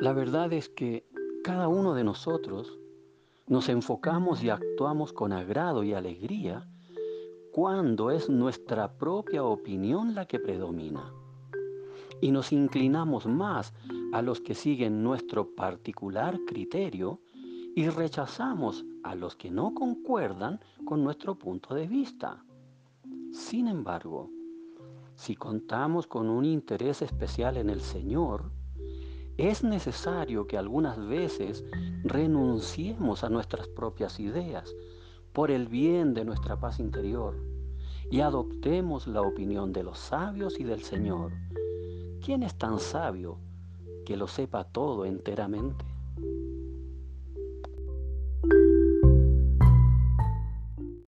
La verdad es que cada uno de nosotros nos enfocamos y actuamos con agrado y alegría cuando es nuestra propia opinión la que predomina. Y nos inclinamos más a los que siguen nuestro particular criterio y rechazamos a los que no concuerdan con nuestro punto de vista. Sin embargo, si contamos con un interés especial en el Señor, es necesario que algunas veces renunciemos a nuestras propias ideas por el bien de nuestra paz interior y adoptemos la opinión de los sabios y del Señor. ¿Quién es tan sabio que lo sepa todo enteramente?